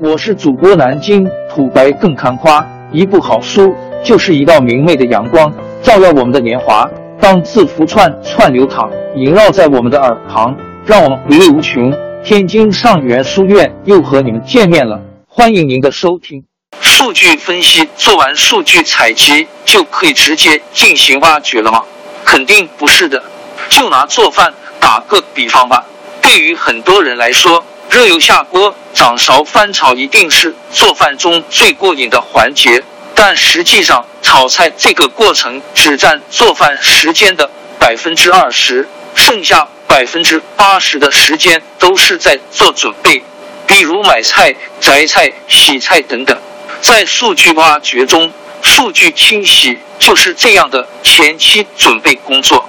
我是主播南京土白更看花，一部好书就是一道明媚的阳光，照耀我们的年华。当字符串串流淌，萦绕在我们的耳旁，让我们回味无穷。天津上元书院又和你们见面了，欢迎您的收听。数据分析做完数据采集就可以直接进行挖掘了吗？肯定不是的。就拿做饭打个比方吧，对于很多人来说，热油下锅。掌勺翻炒一定是做饭中最过瘾的环节，但实际上炒菜这个过程只占做饭时间的百分之二十，剩下百分之八十的时间都是在做准备，比如买菜、摘菜、洗菜等等。在数据挖掘中，数据清洗就是这样的前期准备工作。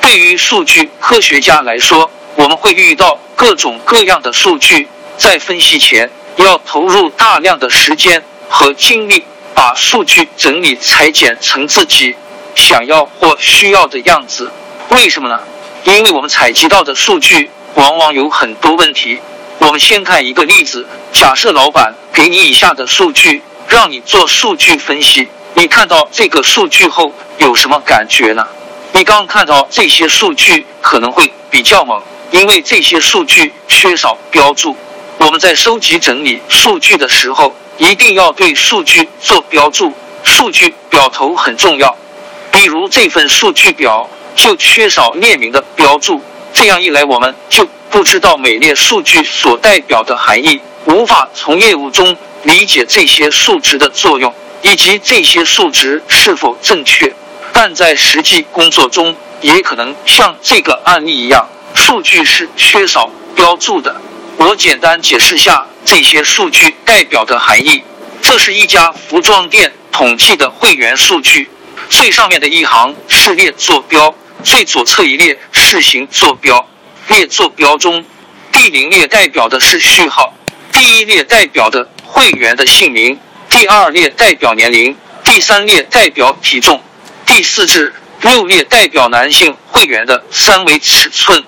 对于数据科学家来说，我们会遇到各种各样的数据。在分析前，要投入大量的时间和精力，把数据整理裁剪成自己想要或需要的样子。为什么呢？因为我们采集到的数据往往有很多问题。我们先看一个例子：假设老板给你以下的数据，让你做数据分析，你看到这个数据后有什么感觉呢？你刚看到这些数据可能会比较懵，因为这些数据缺少标注。我们在收集整理数据的时候，一定要对数据做标注，数据表头很重要。比如这份数据表就缺少列名的标注，这样一来，我们就不知道每列数据所代表的含义，无法从业务中理解这些数值的作用以及这些数值是否正确。但在实际工作中，也可能像这个案例一样，数据是缺少标注的。我简单解释下这些数据代表的含义。这是一家服装店统计的会员数据。最上面的一行是列坐标，最左侧一列是行坐标。列坐标中，第零列代表的是序号，第一列代表的会员的姓名，第二列代表年龄，第三列代表体重，第四至六列代表男性会员的三维尺寸，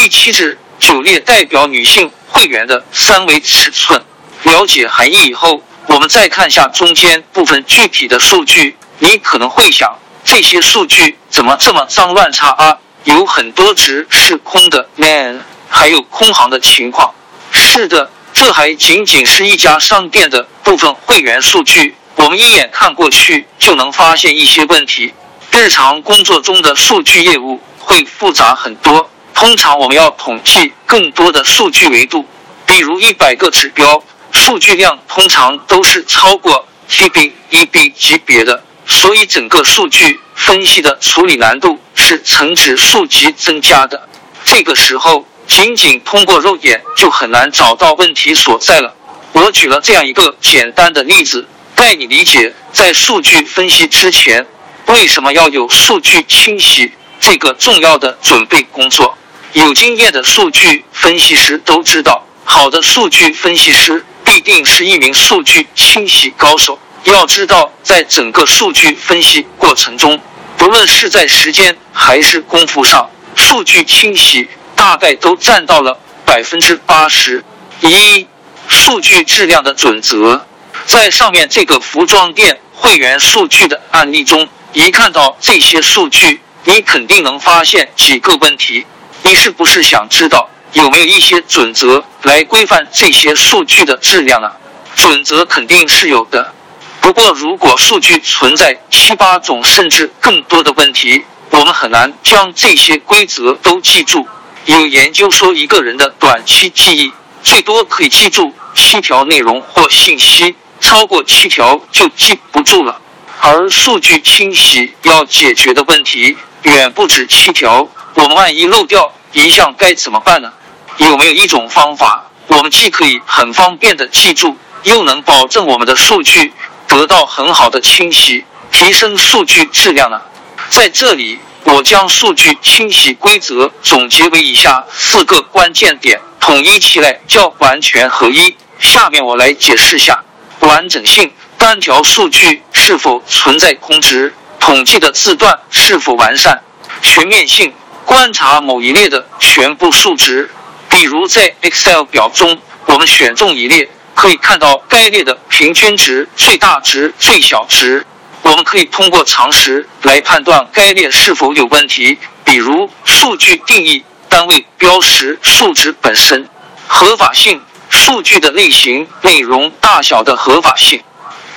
第七至九列代表女性。会员的三维尺寸，了解含义以后，我们再看下中间部分具体的数据。你可能会想，这些数据怎么这么脏乱差啊？有很多值是空的，man，还有空行的情况。是的，这还仅仅是一家商店的部分会员数据，我们一眼看过去就能发现一些问题。日常工作中的数据业务会复杂很多。通常我们要统计更多的数据维度，比如一百个指标，数据量通常都是超过 TB、EB 级别的，所以整个数据分析的处理难度是呈指数级增加的。这个时候，仅仅通过肉眼就很难找到问题所在了。我举了这样一个简单的例子，带你理解在数据分析之前，为什么要有数据清洗这个重要的准备工作。有经验的数据分析师都知道，好的数据分析师必定是一名数据清洗高手。要知道，在整个数据分析过程中，不论是在时间还是功夫上，数据清洗大概都占到了百分之八十。一、数据质量的准则，在上面这个服装店会员数据的案例中，一看到这些数据，你肯定能发现几个问题。你是不是想知道有没有一些准则来规范这些数据的质量呢？准则肯定是有的，不过如果数据存在七八种甚至更多的问题，我们很难将这些规则都记住。有研究说，一个人的短期记忆最多可以记住七条内容或信息，超过七条就记不住了。而数据清洗要解决的问题远不止七条。我们万一漏掉一项该怎么办呢？有没有一种方法，我们既可以很方便的记住，又能保证我们的数据得到很好的清洗，提升数据质量呢？在这里，我将数据清洗规则总结为以下四个关键点，统一起来叫完全合一。下面我来解释下：完整性，单条数据是否存在空值，统计的字段是否完善；全面性。观察某一列的全部数值，比如在 Excel 表中，我们选中一列，可以看到该列的平均值、最大值、最小值。我们可以通过常识来判断该列是否有问题，比如数据定义、单位标识、数值本身、合法性、数据的类型、内容大小的合法性。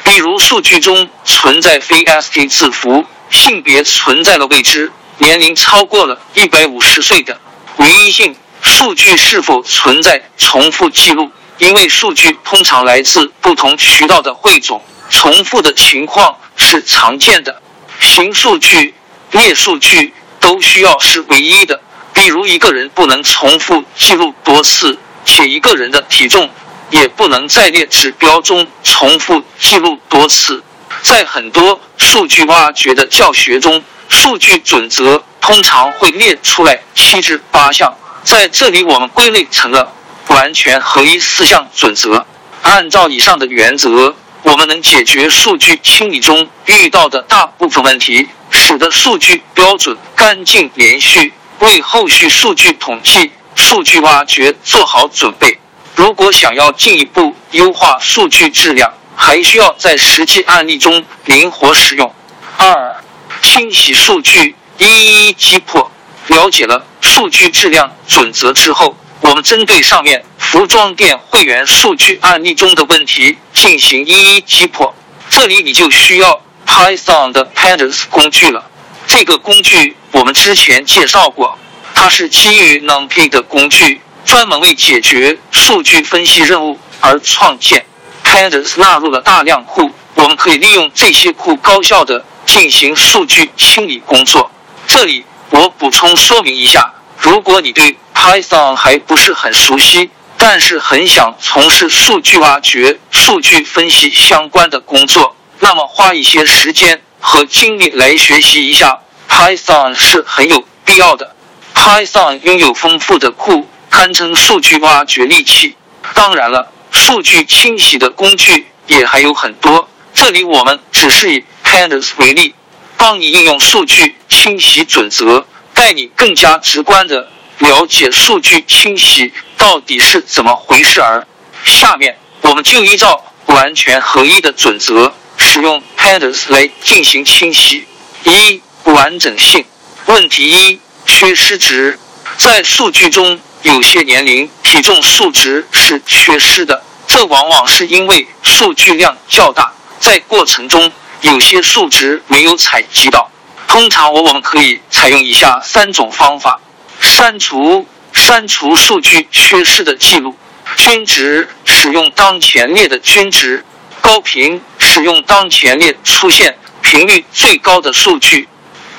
比如数据中存在非 ASCII 字符，性别存在了未知，年龄超过了一百五十岁的唯一性。数据是否存在重复记录？因为数据通常来自不同渠道的汇总，重复的情况。是常见的，行数据、列数据都需要是唯一的。比如一个人不能重复记录多次，且一个人的体重也不能在列指标中重复记录多次。在很多数据挖掘的教学中，数据准则通常会列出来七至八项，在这里我们归类成了完全合一四项准则。按照以上的原则。我们能解决数据清理中遇到的大部分问题，使得数据标准、干净、连续，为后续数据统计、数据挖掘做好准备。如果想要进一步优化数据质量，还需要在实际案例中灵活使用。二、清洗数据，一一击破。了解了数据质量准则之后。我们针对上面服装店会员数据案例中的问题进行一一击破。这里你就需要 Python 的 Pandas 工具了。这个工具我们之前介绍过，它是基于 NumPy 的工具，专门为解决数据分析任务而创建。Pandas 纳入了大量库，我们可以利用这些库高效的进行数据清理工作。这里我补充说明一下，如果你对 Python 还不是很熟悉，但是很想从事数据挖掘、数据分析相关的工作，那么花一些时间和精力来学习一下 Python 是很有必要的。Python 拥有丰富的库，堪称数据挖掘利器。当然了，数据清洗的工具也还有很多，这里我们只是以 Pandas 为例，帮你应用数据清洗准则，带你更加直观的。了解数据清洗到底是怎么回事儿。下面我们就依照完全合一的准则，使用 Pandas 来进行清洗。一、完整性问题一：缺失值。在数据中，有些年龄、体重数值是缺失的，这往往是因为数据量较大，在过程中有些数值没有采集到。通常我们可以采用以下三种方法。删除删除数据缺失的记录，均值使用当前列的均值，高频使用当前列出现频率最高的数据。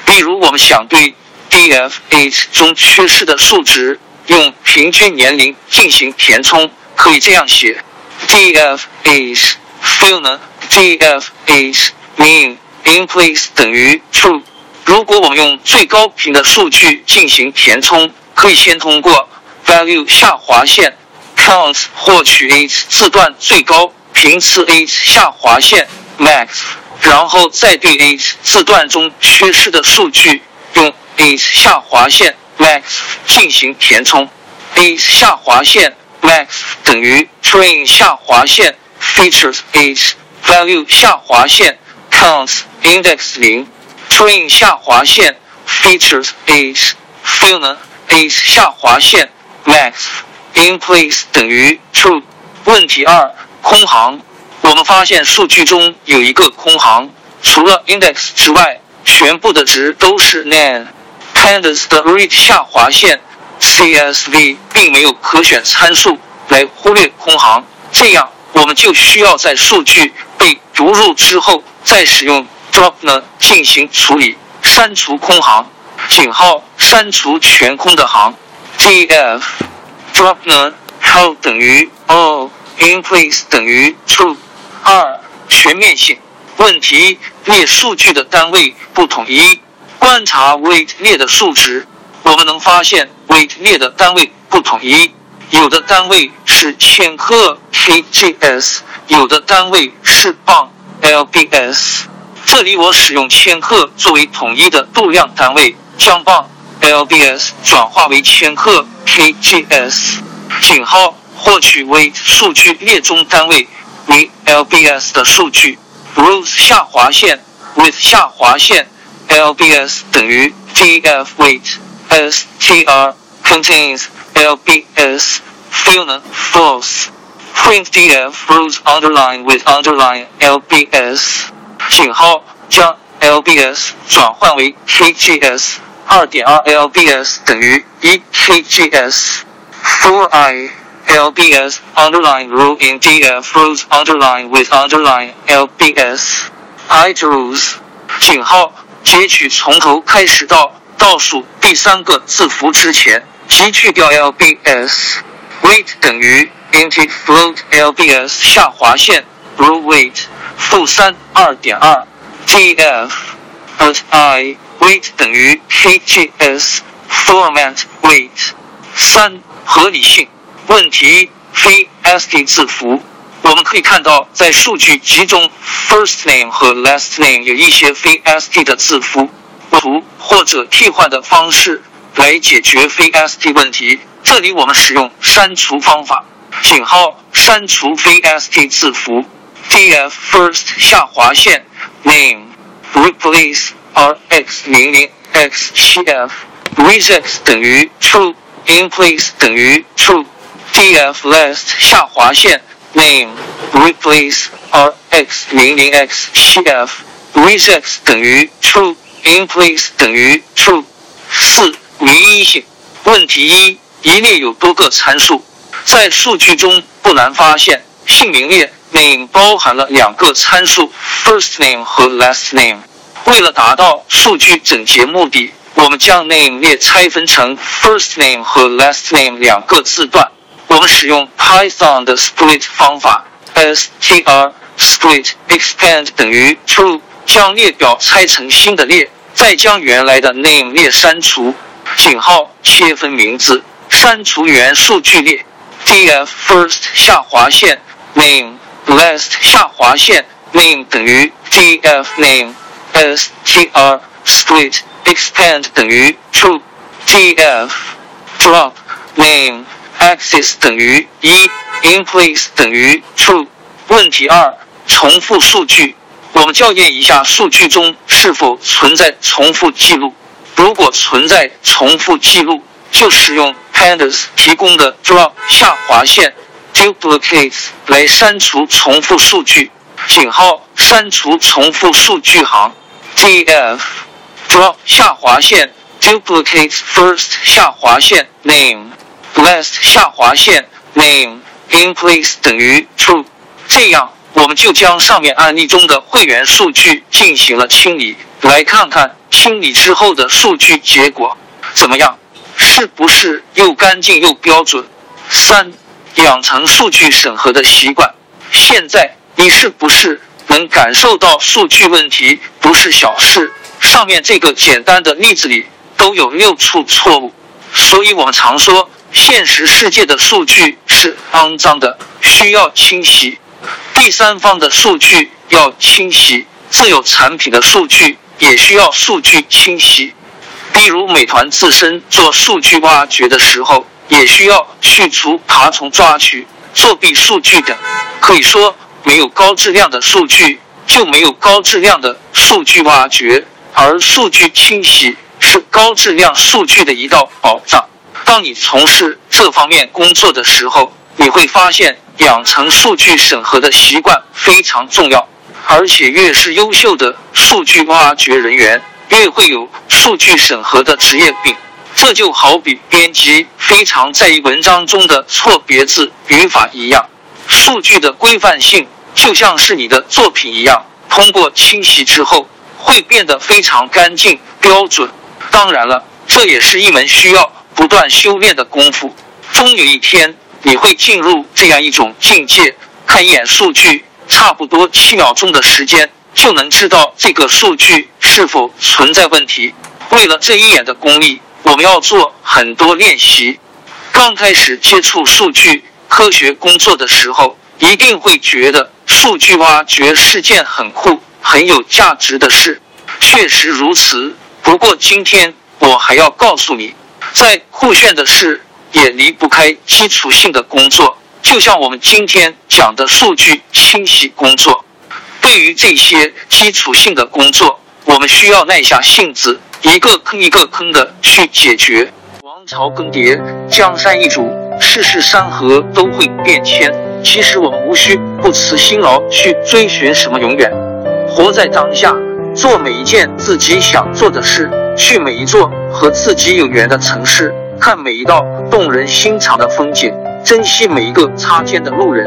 例如，我们想对 DFH 中缺失的数值用平均年龄进行填充，可以这样写：DFH fill DFH mean in place 等于 true。如果我们用最高频的数据进行填充，可以先通过 value 下划线 counts 获取 a 字段最高频次 a 下划线 max，然后再对 a 字段中缺失的数据用 a 下划线 max 进行填充。a 下划线 max 等于 train 下划线 features h value 下划线 count index 零。train 下划线 features is，fill 呢 h 下划线 max in place 等于 true。问题二，空行。我们发现数据中有一个空行，除了 index 之外，全部的值都是 none。pandas 的 read 下划线 csv 并没有可选参数来忽略空行，这样我们就需要在数据被读入之后再使用。drop 呢进行处理，删除空行，井号删除全空的行。df drop 呢 how 等于 all in place 等于 true。二全面性问题列数据的单位不统一，观察 weight 列的数值，我们能发现 weight 列的单位不统一，有的单位是千克 kgs，有的单位是磅 lbs。这里我使用千克作为统一的度量单位，将磅 lbs 转化为千克 kgs。井号获取为数据列中单位为 lbs 的数据。rows 下划线 with 下划线 lbs 等于 df weight str contains LBS. Fill the false. df rows underline with underline lbs 井号将 lbs 转换为 kgs 二点二 lbs 等于一 kgs for i lbs underline row in df rows underline with underline lbs items 井号截取从头开始到倒数第三个字符之前，即去掉 lbs weight 等于 Int float lbs 下划线 row weight 负三二点二 df at i weight 等于 kgs format weight 三合理性问题非 ASCII 字符，我们可以看到在数据集中 first name 和 last name 有一些非 ASCII 的字符。图或者替换的方式来解决非 ASCII 问题。这里我们使用删除方法，井号删除非 ST 字符。df first 下划线 name replace rx 零零 x 七 f with x 等于 true in place 等于 true df last 下划线 name replace rx 零零 x 七 f with x 等于 true in place 等于 true。四唯一性问题一：一列有多个参数，在数据中不难发现，姓名列 name 包含了两个参数 first name 和 last name。为了达到数据整洁目的，我们将 name 列拆分成 first name 和 last name 两个字段。我们使用 Python 的 split 方法，str split expand 等于 true。将列表拆成新的列，再将原来的 name 列删除。井号切分名字，删除原数据列。Df first 下划线 name last 下划线 name 等于 df name str split expand 等于 true df drop name axis 等于一 in place 等于 true。问题二：重复数据。我们校验一下数据中是否存在重复记录。如果存在重复记录，就使用 pandas 提供的 drop 下划线 duplicates 来删除重复数据。井号删除重复数据行 df drop 下划线 duplicates first 下划线 name last 下划线 name in place 等于 true。这样。我们就将上面案例中的会员数据进行了清理，来看看清理之后的数据结果怎么样，是不是又干净又标准？三、养成数据审核的习惯。现在你是不是能感受到数据问题不是小事？上面这个简单的例子里都有六处错误，所以我们常说现实世界的数据是肮脏的，需要清洗。第三方的数据要清洗，自有产品的数据也需要数据清洗。例如，美团自身做数据挖掘的时候，也需要去除爬虫抓取、作弊数据等。可以说，没有高质量的数据，就没有高质量的数据挖掘，而数据清洗是高质量数据的一道保障。当你从事这方面工作的时候，你会发现。养成数据审核的习惯非常重要，而且越是优秀的数据挖掘人员，越会有数据审核的职业病。这就好比编辑非常在意文章中的错别字、语法一样。数据的规范性就像是你的作品一样，通过清洗之后会变得非常干净、标准。当然了，这也是一门需要不断修炼的功夫。终有一天。你会进入这样一种境界，看一眼数据，差不多七秒钟的时间就能知道这个数据是否存在问题。为了这一眼的功力，我们要做很多练习。刚开始接触数据科学工作的时候，一定会觉得数据挖掘是件很酷、很有价值的事。确实如此。不过今天我还要告诉你，在酷炫的事。也离不开基础性的工作，就像我们今天讲的数据清洗工作，对于这些基础性的工作，我们需要耐下性子，一个坑一个坑的去解决。王朝更迭，江山易主，世事山河都会变迁。其实我们无需不辞辛劳去追寻什么永远，活在当下，做每一件自己想做的事，去每一座和自己有缘的城市，看每一道动人心肠的风景，珍惜每一个擦肩的路人。